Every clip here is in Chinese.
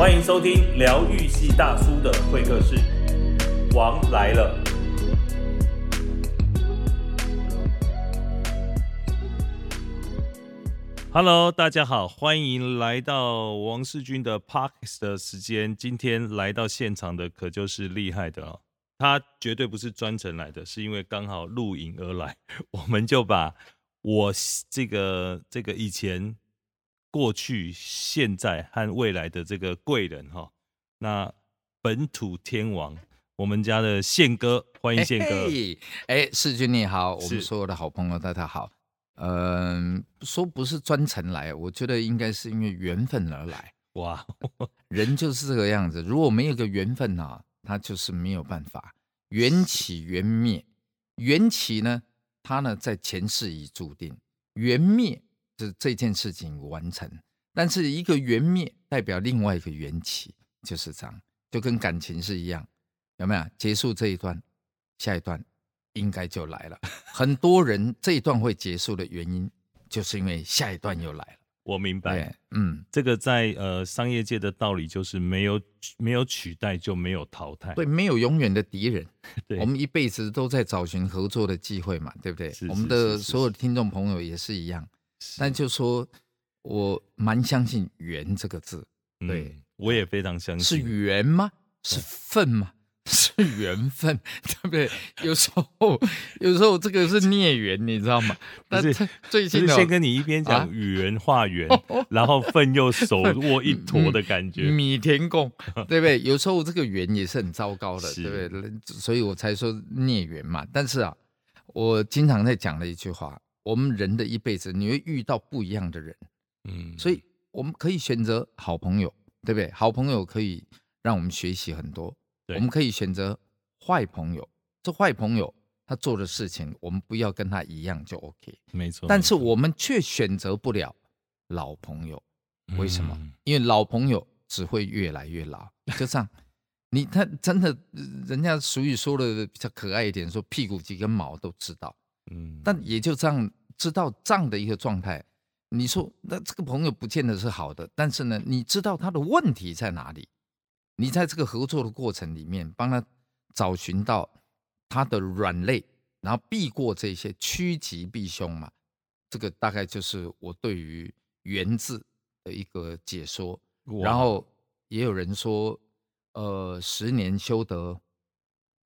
欢迎收听疗愈系大叔的会客室，王来了。Hello，大家好，欢迎来到王世军的 Parks 的时间。今天来到现场的可就是厉害的哦，他绝对不是专程来的，是因为刚好录影而来。我们就把我这个这个以前、过去、现在和未来的这个贵人哈，那本土天王，我们家的宪哥，欢迎宪哥。哎，世军你好，我们所有的好朋友大家好。嗯、说不是专程来，我觉得应该是因为缘分而来。哇，人就是这个样子，如果没有个缘分啊，他就是没有办法。缘起缘灭，缘起呢，他呢在前世已注定；缘灭这这件事情完成，但是一个缘灭代表另外一个缘起，就是这样，就跟感情是一样，有没有？结束这一段，下一段应该就来了。很多人这一段会结束的原因，就是因为下一段又来了。我明白。嗯，这个在呃商业界的道理就是没有没有取代就没有淘汰。对，没有永远的敌人。对我们一辈子都在找寻合作的机会嘛，对不对是？我们是是是的所有的听众朋友也是一样。但就说，我蛮相信“缘”这个字，嗯对我也非常相信是。缘吗？是份吗？是缘分，对不对？有时候，有时候这个是孽缘，你知道吗？但是最最近哦先跟你一边啊讲语言化缘，然后份又手握一坨的感觉。米田共，对不对？有时候这个缘也是很糟糕的，对不对？所以我才说孽缘嘛。但是啊，我经常在讲的一句话：我们人的一辈子，你会遇到不一样的人，嗯，所以我们可以选择好朋友，对不对？好朋友可以让我们学习很多。对我们可以选择坏朋友，这坏朋友他做的事情，我们不要跟他一样就 OK。没错。但是我们却选择不了老朋友。为什么？嗯因为老朋友只会越来越老，就这样。你他真的，呃人家俗语说的比较可爱一点，说屁股几根毛都知道，嗯，但也就这样知道这样的一个状态。你说那这个朋友不见得是好的，但是呢，你知道他的问题在哪里？你在这个合作的过程里面，帮他找寻到他的软肋，然后避过这些趋吉避凶嘛。这个大概就是我对于“缘”字的一个解说。然后也有人说，呃，十年修得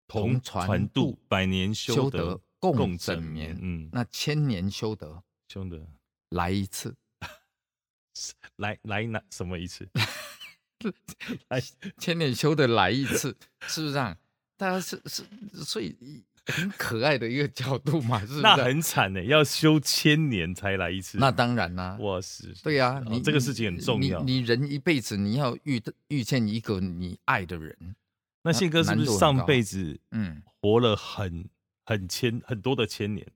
同船渡，百年修得共枕枕眠。嗯，那千年修得修得来一次，来来哪什么一次？来，千年修得来一次，是不是这样？大家是是，所以很可爱的一个角度嘛，是不是？那很惨呢，要修千年才来一次。那当然啦、哇是，对呀、哦你这个事情很重要。你你人一辈子你要遇遇见一个你爱的人，那宪哥是不是上辈子嗯，活了很很千很多的千年，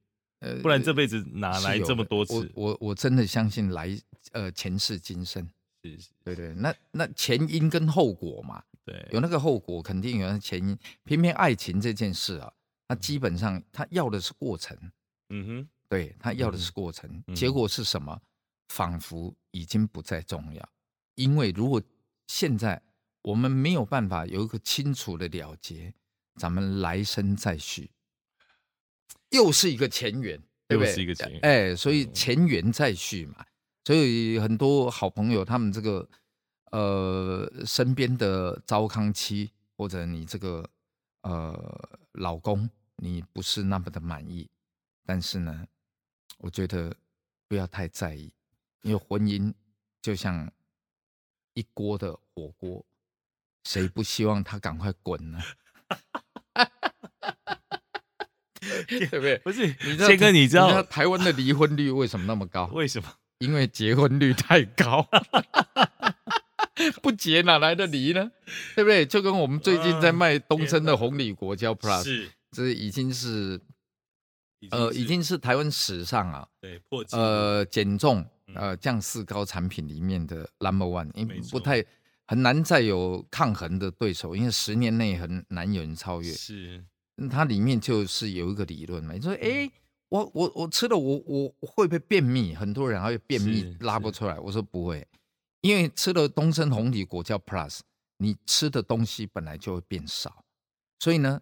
呃不然这辈子哪来这么多次？我？我我真的相信来呃前世今生，是是，对对，那那前因跟后果嘛，对，有那个后果，肯定有那前因。偏偏爱情这件事啊，它基本上他要的是过程，嗯哼，对，他要的是过程。嗯。结果是什么？仿佛已经不再重要，因为如果现在我们没有办法有一个清楚的了结，咱们来生再续，又是一个前缘，对不对？又是一个前缘哎，所以前缘再续嘛。所以很多好朋友，他们这个呃身边的糟糠妻，或者你这个呃老公，你不是那么的满意，但是呢，我觉得不要太在意，因为婚姻就像一锅的火锅，谁不希望他赶快滚呢？对不对？不是你知道宪哥，你知道台湾的离婚率为什么那么高？为什么？因为结婚率太高，不结哪来的离呢？对不对？就跟我们最近在卖东升的红礼国胶 Plus，是这已经是呃，已经是台湾史上啊，对破呃，减重嗯呃降四高产品里面的 number one，因为不太很难再有抗衡的对手，因为十年内很难有人超越。是嗯它里面就是有一个理论嘛，你说，哎，我我我吃了我我我会不会便秘？很多人还会便秘拉不出来。我说不会，因为吃了东升红体果胶 Plus，你吃的东西本来就会变少，所以呢，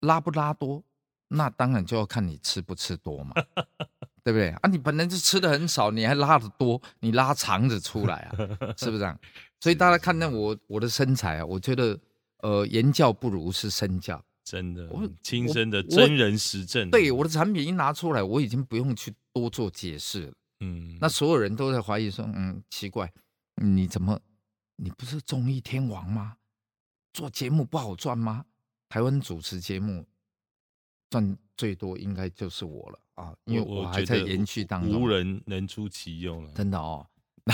拉不拉多，那当然就要看你吃不吃多嘛，对不对啊？你本来就吃的很少，你还拉的多，你拉肠子出来啊，是不是这样？所以大家看到我我的身材啊，我觉得呃言教不如是身教。真的我，亲身的真人实证。对，我的产品一拿出来，我已经不用去多做解释了。嗯，那所有人都在怀疑说，嗯，奇怪，你怎么，你不是综艺天王吗？做节目不好赚吗？台湾主持节目赚最多应该就是我了啊，因为我我还在延续当中无中。人能出其右了。真的哦，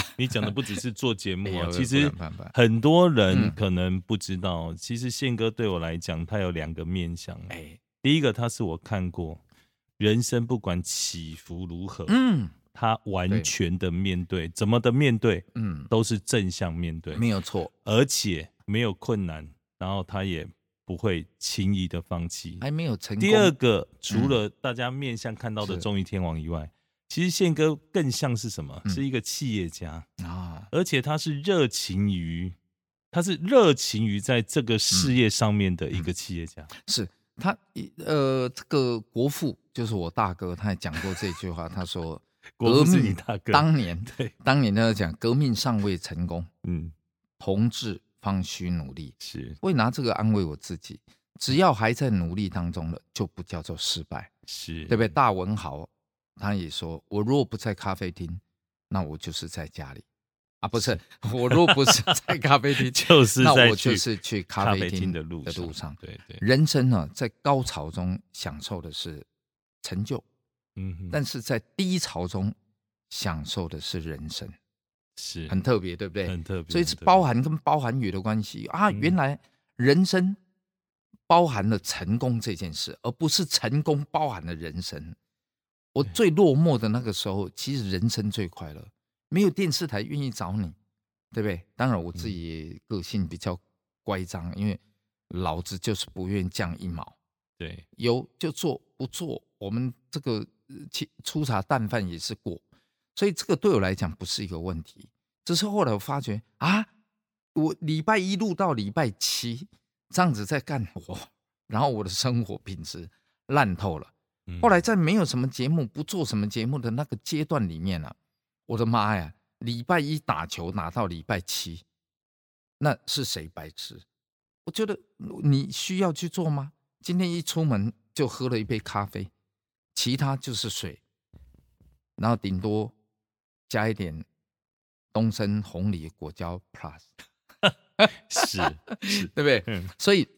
你讲的不只是做节目 啊，其实很多人嗯。可能不知道，其实宪哥对我来讲，他有两个面向。哎，第一个，他是我看过，人生不管起伏如何，嗯。他完全的面对，怎么的面对，嗯，都是正向面对，没有错，而且没有困难，然后他也不会轻易的放弃。还没有成功。第二个，除了大家面向看到的是。综艺天王以外，其实宪哥更像是什么？嗯是一个企业家，啊，而且他是热情于，他是热情于在这个事业上面的一个企业家。是他呃，这个国父就是我大哥，他也讲过这句话，他说 革命你大哥，当年对，当年他讲革命尚未成功，嗯，同志方需努力。是我也拿这个安慰我自己，只要还在努力当中了，就不叫做失败，是，对不对？大文豪他也说，我如果不在咖啡厅，那我就是在家里啊，不是，我如果不是在咖啡厅，就是那我就是去咖啡厅的路的路上。对对，人生呢，在高潮中享受的是成就，嗯，但是在低潮中享受的是人生，是很特别，对不对？很特别，所以是包含跟包含语的关系啊。嗯原来人生包含了成功这件事，而不是成功包含了人生。我最落寞的那个时候，其实人生最快乐，没有电视台愿意找你，对不对？当然我自己个性比较乖张，因为老子就是不愿意降一毛，对，有就做，不做我们这个呃粗茶淡饭也是过，所以这个对我来讲不是一个问题。只是后来我发觉啊，我礼拜一录到礼拜七这样子在干活，然后我的生活品质烂透了。嗯后来在没有什么节目、不做什么节目的那个阶段里面啊，我的妈呀，礼拜一打球拿到礼拜七，那是谁白痴？我觉得你需要去做吗？今天一出门就喝了一杯咖啡，其他就是水，然后顶多加一点东升红梨果胶 Plus，是 是，对不对？嗯所以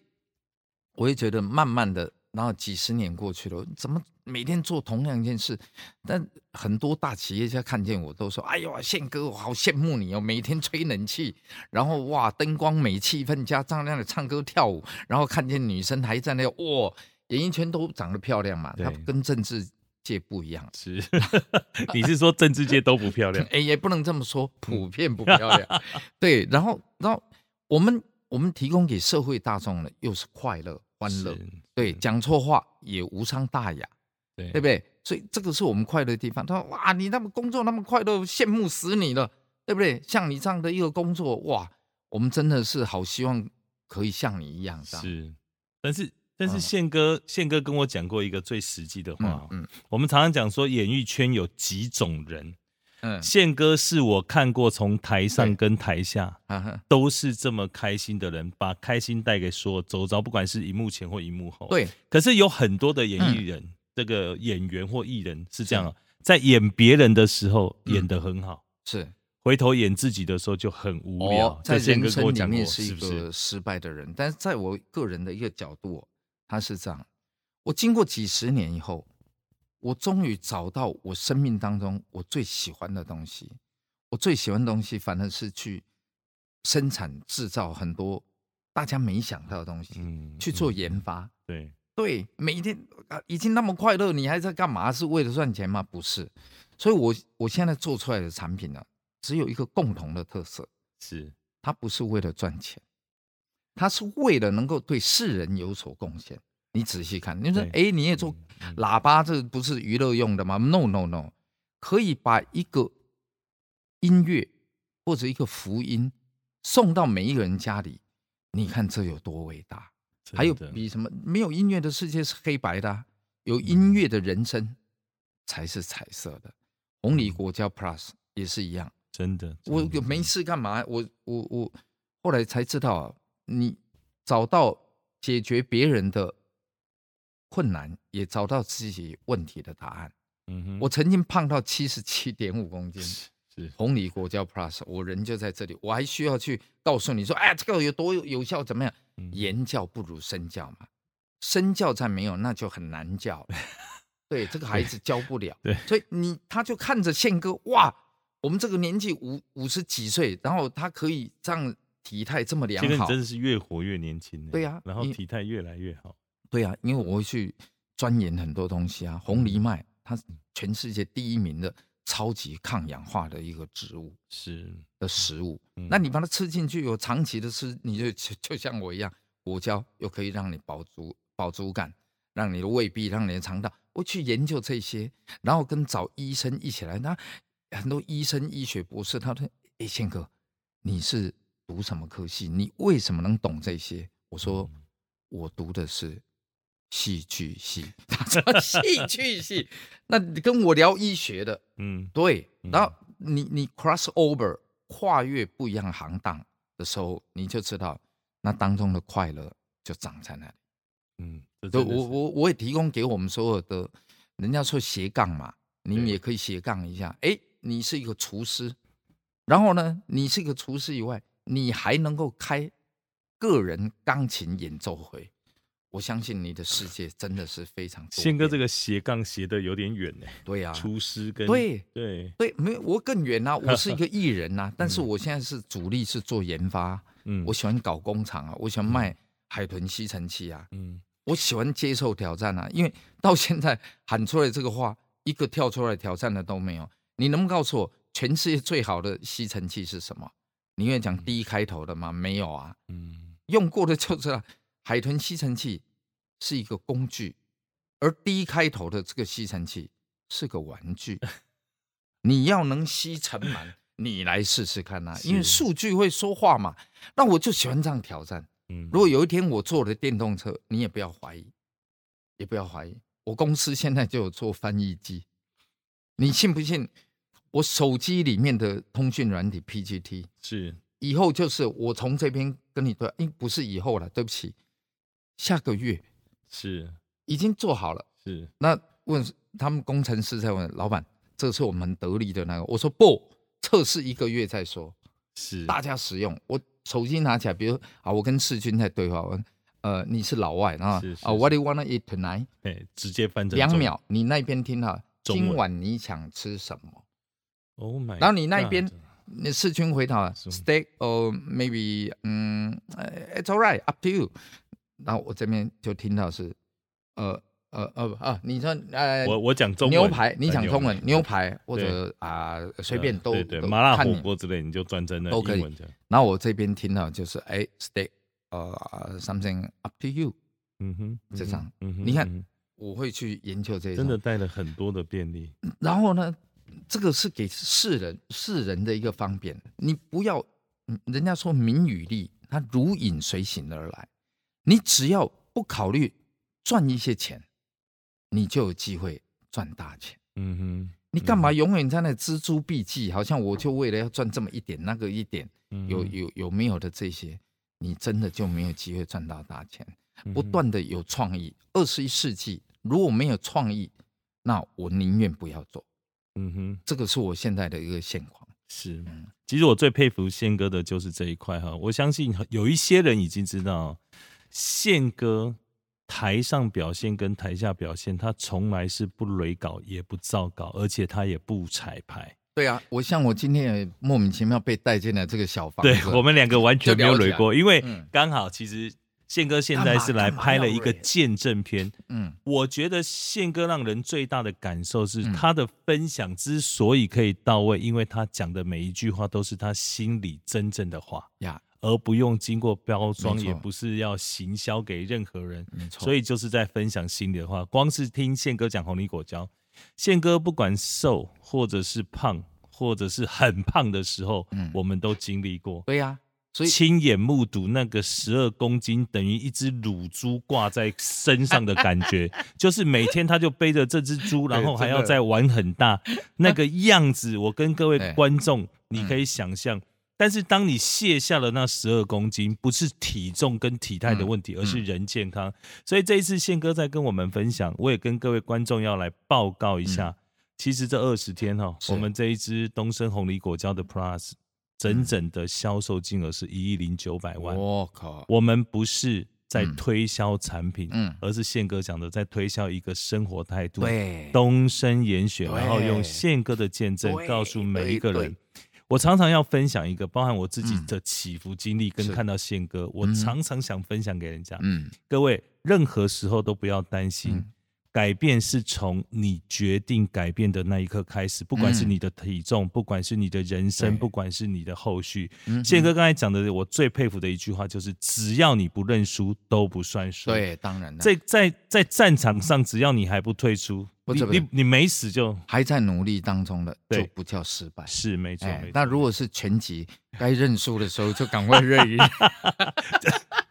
我也觉得慢慢的，然后几十年过去了，怎么每天做同样一件事？但很多大企业家看见我都说：“哎呦，宪哥，我好羡慕你哦，每天吹冷气，然后哇，灯光美，气氛佳，这样的唱歌跳舞，然后看见女生还在那哇，演艺圈都长得漂亮嘛，对她跟政治界不一样。”是，你是说政治界都不漂亮？哎，也不能这么说，普遍不漂亮。对，然后，然后我们我们提供给社会大众的又是快乐、欢乐，对，讲错话也无伤大雅，对对不对？所以这个是我们快乐的地方。他说：“哇，你那么工作那么快乐，羡慕死你了，对不对？像你这样的一个工作，哇，我们真的是好希望可以像你一样。是，但是但是嗯宪哥宪哥跟我讲过一个最实际的话嗯我们常常讲说演艺圈有几种人，嗯。宪哥是我看过从台上跟台下都是这么开心的人，把开心带给所有周遭，不管是荧幕前或荧幕后。，对，可是有很多的演艺人，这个演员或艺人是这样哦，在演别人的时候嗯演得很好，是。回头演自己的时候就很无聊。哦，在这宪人生里哥跟我讲过，面是一？个失败的人，但是在我个人的一个角度哦，他是这样：我经过几十年以后，我终于找到我生命当中我最喜欢的东西。我最喜欢的东西，反而是去生产制造很多大家没想到的东西，嗯去做嗯研发。对，对，每一天啊，已经那么快乐，你还在干嘛？是为了赚钱吗？不是。所以我我现在做出来的产品呢，只有一个共同的特色，是它不是为了赚钱，它是为了能够对世人有所贡献。你仔细看，你说，对哎，你也做嗯喇叭，这不是娱乐用的吗？No No No，可以把一个音乐或者一个福音送到每一个人家里，你看这有多伟大？还有比什么？没有音乐的世界是黑白的啊、有音乐的人生才是彩色的。红礼国家 Plus 也是一样。真的，我有没事干嘛？我我我后来才知道啊，你找到解决别人的困难，也找到自己问题的答案。嗯哼，我曾经胖到七十七点五公斤，是红里国教 Plus，我人就在这里，我还需要去告诉你说，哎，这个有多有有效，怎么样？嗯言教不如身教嘛，身教再没有，那就很难教了。对，这个孩子教不了。对所以你他就看着宪哥，哇，我们这个年纪五五十几岁，然后他可以这样体态这么良好真的是越活越年轻欸对呀然后你体态越来越好，对啊，因为我会去钻研很多东西啊。红藜麦，它是全世界第一名的超级抗氧化的一个植物是的食物。嗯那你把它吃进去，有长期的吃，你就就就像我一样，果胶又可以让你饱足饱足感，让你的胃壁，让你的肠道。我去研究这些，然后跟找医生一起来。那很多医生、医学博士，他说：“哎，宪哥，你是读什么科系？你为什么能懂这些？”我说：“嗯我读的是戏剧系。”他说：“戏剧系？那你跟我聊医学的？”嗯对，嗯然后你你 cross over 跨越不一样行当的时候，你就知道那当中的快乐就长在那里。嗯，这对，我我我也提供给我们所有的，人家说斜杠嘛，你们也可以斜杠一下。哎，你是一个厨师，然后呢，你是一个厨师以外，你还能够开个人钢琴演奏会。我相信你的世界真的是非常宪哥这个斜杠斜的有点远呢，对啊，厨师跟对对，对，没有我更远呐、我是一个艺人呐、但是我现在是主力是做研发，嗯。我喜欢搞工厂啊，我喜欢卖海豚吸尘器啊，嗯。我喜欢接受挑战啊，因为到现在喊出来这个话，一个跳出来挑战的都没有。你能不能告诉我，全世界最好的吸尘器是什么？你愿意讲第一开头的吗？没有啊，嗯。用过的就知道，海豚吸尘器是一个工具，而 D 开头的这个吸尘器是个玩具。你要能吸尘螨，你来试试看呐、因为数据会说话嘛。那我就喜欢这样挑战。嗯，如果有一天我坐了电动车，你也不要怀疑，也不要怀疑，我公司现在就有做翻译机。你信不信？我手机里面的通讯软体 PGT，是以后就是我从这边跟你对，哎，不是以后了，对不起，下个月是已经做好了。是，那问他们工程师在问老板，这是我们得力的那个，我说不，测试一个月再说。是大家使用。我手机拿起来，比如啊，我跟世军在对话，我呃，你是老外啊啊，What do you wanna eat tonight？哎，直接翻成中两秒，你那边听哈，今晚你想吃什么？，Oh my，然后你那边那世军回答 steak or maybe 嗯呃，it's all right up to you。然后我这边就听到是呃呃呃啊，你说呃我我讲中文牛排，你呃讲中文牛排排或者啊随便都对对麻辣火锅之类，你就转成那都可以然后我这边听到就是哎，steak，呃，something up to you，嗯哼，就这张你看我会去研究这一。真的带了很多的便利，然后呢，这个是给世人世人的一个方便，你不要，嗯人家说名与利，它如影随形而来，你只要不考虑赚一些钱，你就有机会赚大钱。嗯哼，你干嘛永远在那锱铢必计？好像我就为了要赚这么一点，那个一点，有有有没有的这些，你真的就没有机会赚到大钱。嗯不断的有创意，二十一世纪如果没有创意，那我宁愿不要做。嗯哼，这个是我现在的一个现况。是嗯。其实我最佩服宪哥的就是这一块哈，我相信有一些人已经知道，宪哥台上表现跟台下表现，他从来是不雷稿也不造稿，而且他也不彩排。对啊，我像我今天也莫名其妙被带进了这个小房子。对我们两个完全没有雷过，因为嗯。刚好其实宪哥现在是来拍了一个见证片。嗯。我觉得宪哥让人最大的感受是嗯他的分享之所以可以到位，因为他讲的每一句话都是他心里真正的话，呀，而不用经过包装，也不是要行销给任何人。所以就是在分享心里的话。光是听宪哥讲红梨果胶，宪哥不管瘦或者是胖，或者是很胖的时候，嗯我们都经历过。对呀、所以亲眼目睹那个十二公斤等于一只乳猪挂在身上的感觉，就是每天他就背着这只猪，然后还要再玩很大那个样子，我跟各位 对观众，你嗯可以想象。但是当你卸下了那十二公斤，不是体重跟体态的问题，嗯而是人健康。所以这一次宪哥在跟我们分享，我也跟各位观众要来报告一下。其实这二十天哈、我们这一支东升红梨果胶的 Plus，整整的销售金额是一亿零九百万。我靠，我们不是在嗯推销产品，嗯而是宪哥讲的在推销一个生活态度。对，东升严选，然后用宪哥的见证告诉每一个人。我常常要分享一个，包含我自己嗯。的起伏经历，跟看到宪哥，我嗯。常常想分享给人家。嗯。各位，任何时候都不要担心，嗯改变是从你决定改变的那一刻开始，不管是嗯你的体重，不管是你的人生，不管是你的后续。嗯宪哥刚才讲的，我最佩服的一句话就是：只要你不认输，都不算输。，对，当然了，在在在战场上，只要你还不退出，你你你没死就还在努力当中的就不叫失败。是没错。那如果是全集，该认输的时候就赶快认一认，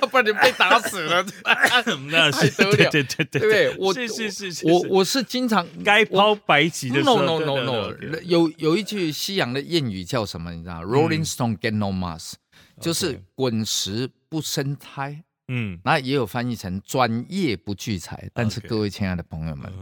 要不然你被打死了，那是还得了对对对对对？我是是是是，是我我是经常该抛白旗的时候 No no 对 no 对 no，有有一句西洋的谚语叫什么？你知道？Rolling Stone get no mass，就是滚石不生胎。嗯那也有翻译成专业不聚财。但是各位亲爱的朋友们，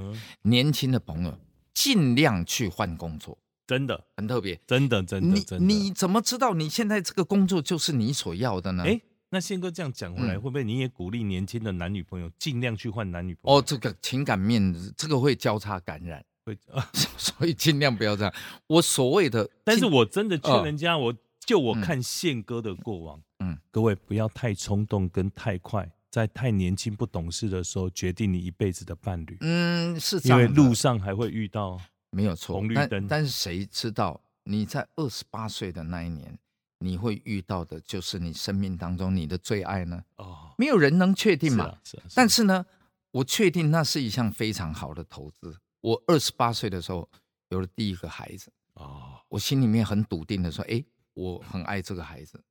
年轻的朋友尽量去换工作，真的很特别。真的真的你。你怎么知道你现在这个工作就是你所要的呢？哎，那宪哥这样讲回来，嗯会不会你也鼓励年轻的男女朋友尽量去换男女朋友？哦，这个情感面这个会交叉感染，会 啊，所以尽量不要这样。我所谓的，但是我真的劝哦人家，我就我嗯看宪哥的过往，嗯各位不要太冲动跟太快，在太年轻不懂事的时候决定你一辈子的伴侣，嗯是这因为路上还会遇到。没有错，红绿灯但是谁知道你在二十八岁的那一年，你会遇到的就是你生命当中你的最爱呢？哦，没有人能确定嘛。是啊是啊，是啊但是呢，我确定那是一项非常好的投资。我二十八岁的时候有了第一个孩子，哦，我心里面很笃定的说：“哎，我很爱这个孩子，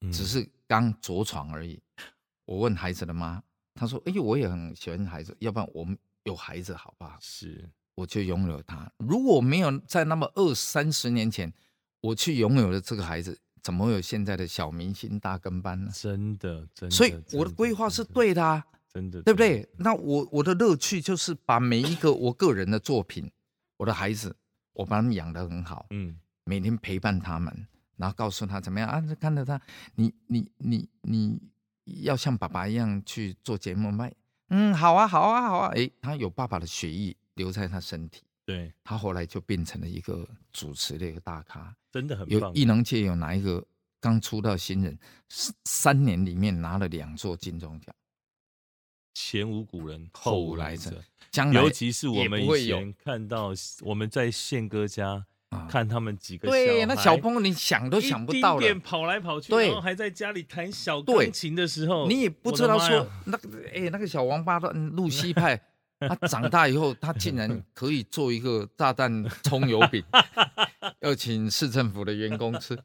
嗯只是刚着床而已。”我问孩子的妈，她说：“哎，我也很喜欢孩子，要不然我们有孩子好不好？”是我就拥有他。如果没有在那么二三十年前，我去拥有了这个孩子，怎么会有现在的小明星大跟班呢？真的真的。所以我的规划是对的啊。真的，对不对？那我我的乐趣就是把每一个我个人的作品，我的孩子，我把他们养得很好，嗯，每天陪伴他们，然后告诉他怎么样啊？看着他，你你你你要像爸爸一样去做节目吗？嗯，好啊，好啊，好啊。诶，他有爸爸的血液留在他身体，对，他后来就变成了一个主持的一个大咖。真的很棒。有艺能界有哪一个刚出道新人，三三年里面拿了两座金钟奖？前无古人后无来者者，将来尤其是我们以前看到我们在宪哥家啊看他们几个对，那小孩朋友你想都想不到的，丁点跑来跑去，对然后还在家里弹小对钢琴的时候，你也不知道说那个哎那个小王八蛋露西派，他长大以后他竟然 可以做一个炸弹葱油饼，要请市政府的员工吃。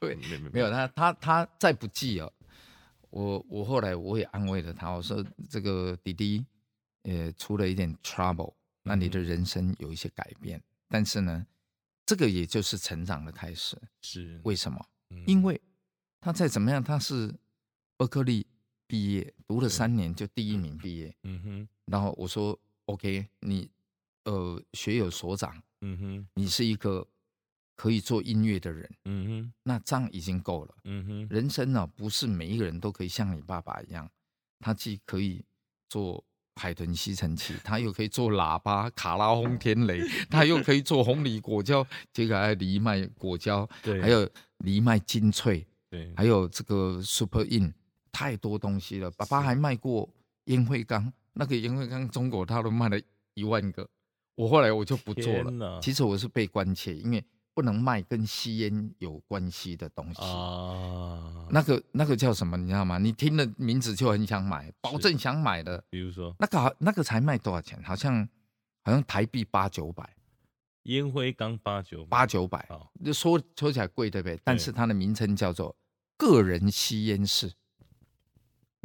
对，没有他他他再不济哦，我我后来我也安慰了他，我说这个弟弟呃出了一点 trouble，那你的人生有一些改变，但是呢，这个也就是成长的开始。是为什么？嗯因为他再怎么样，他是伯克利毕业，读了三年就第一名毕业。嗯哼然后我说：“OK，你呃学有所长，嗯哼你是一个可以做音乐的人，嗯哼那这样已经够了。嗯哼，人生呢、不是每一个人都可以像你爸爸一样，他既可以做海豚吸尘器，他又可以做喇叭、卡拉轰天雷，他又可以做红梨果胶，这个藜麦果胶，对，还有藜麦精粹。”对，还有这个 Super In，太多东西了。爸爸还卖过烟灰缸，那个烟灰缸中国他都卖了一万个，我后来我就不做了。其实我是被关切，因为不能卖跟吸烟有关系的东西。啊，那个那个叫什么？你知道吗？你听了名字就很想买，保证想买的。比如说那个好，那个才卖多少钱？好像好像台币八九百。烟灰缸八九八九百，好就说说起来贵，对不对？但是它的名称叫做个人吸烟室，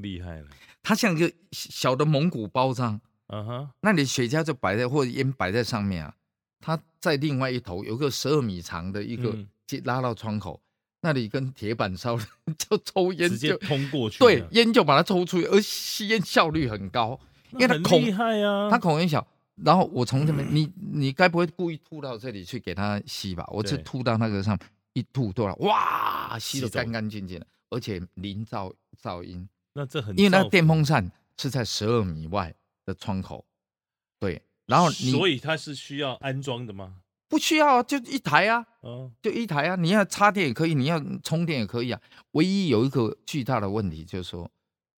厉害了，它像一个小的蒙古包这样，嗯哼，那你雪茄就摆在或者烟摆在上面啊，它在另外一头有个十二米长的一个嗯。接拉到窗口，那里跟铁板烧的就抽烟直接就通过去，对烟就把它抽出去，而吸烟效率很高，因为它孔厉害啊，它孔很小。然后我从这边，你你该不会故意吐到这里去给它吸吧？我是对吐到那个上，一吐多了，哇，吸的干干净净的，而且零噪噪音，那这很因为那个电风扇是在十二米外的窗口，对，然后你所以它是需要安装的吗？不需要啊，就一台啊，哦，就一台啊，你要插电也可以，你要充电也可以啊。唯一有一个巨大的问题就是说，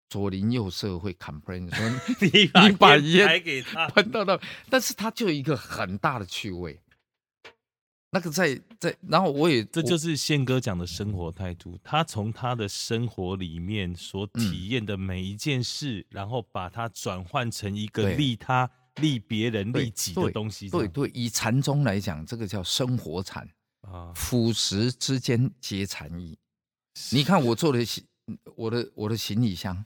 左邻右舍会 complain 说 你把你把烟给他，喷到那，但是它就有一个很大的趣味。那个在在，然后我也这就是是宪哥讲的生活态度。他从他的生活里面所嗯体验的每一件事，然后把它转换成一个利他、利别人、利己的东西。对对，以禅宗来讲，这个叫生活禅，啊，腐蚀之间皆禅意。你看我做的行，我的我的行李箱，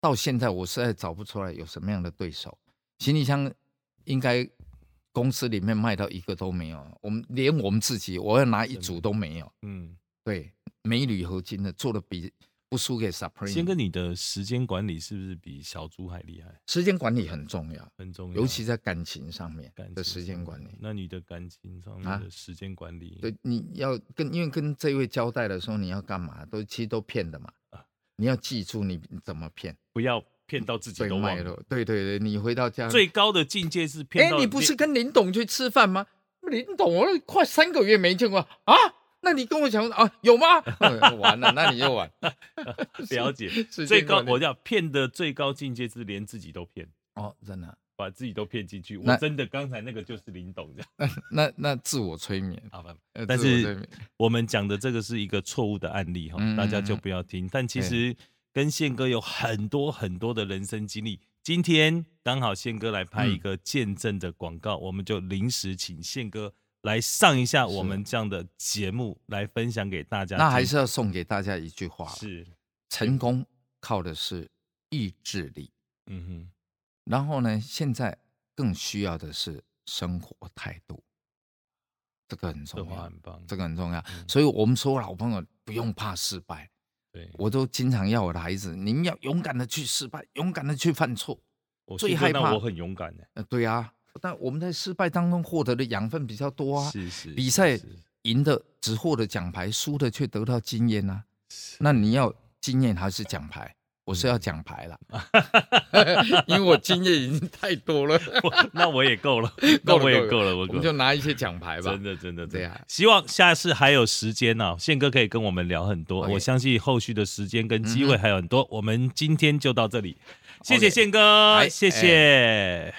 到现在我实在找不出来有什么样的对手。行李箱应该公司里面卖到一个都没有，我们连我们自己，我要拿一组都没有。嗯，对，镁铝合金的做的比不输给 Supreme。先跟你的时间管理是不是比小猪还厉害？时间管理很重要，很重要，尤其在感情上面感情的时间管理。那你的感情上面啊的时间管理，对，你要跟因为跟这位交代的时候，你要干嘛？都其实都骗的嘛啊。你要记住你怎么骗，不要骗到自己都忘了。对对对，你回到家，最高的境界是骗哎，到你不是跟林董去吃饭吗？林董，我快三个月没见过啊。那你跟我讲啊，有吗？嗯完了，那你又完。了解时最高我要骗的最高境界是连自己都骗。哦，真的，把自己都骗进去，我真的刚才那个就是林董这样，那那自我催眠，好吧？呃但是我们讲的这个是一个错误的案例哈，嗯大家就不要听。但其实跟宪哥有很多很多的人生经历，今天刚好宪哥来拍一嗯个见证的广告，我们就临时请宪哥来上一下我们这样的节目，来分享给大家。那还是要送给大家一句话：是，成功靠的是意志力。嗯哼，然后呢，现在更需要的是生活态度，这个很重要话很，棒，这个很重要。嗯所以我们说老朋友不用怕失败，对，我都经常要我的孩子，你们要勇敢的去失败，勇敢的去犯错。我最害怕我很勇敢的，呃，对啊，但我们在失败当中获得的养分比较多啊。是是比赛是是赢的只获得奖牌，输的却得到经验啊。那你要经验还是奖牌？我是要奖牌了，因为我经验已经太多了，那我也够了，那够我也够了，我就。拿一些奖牌吧真。的，真的，真的。希望下次还有时间呢、宪哥可以跟我们聊很多。我相信后续的时间跟机会还有很多。我们今天就到这里，谢谢宪哥，哎谢谢。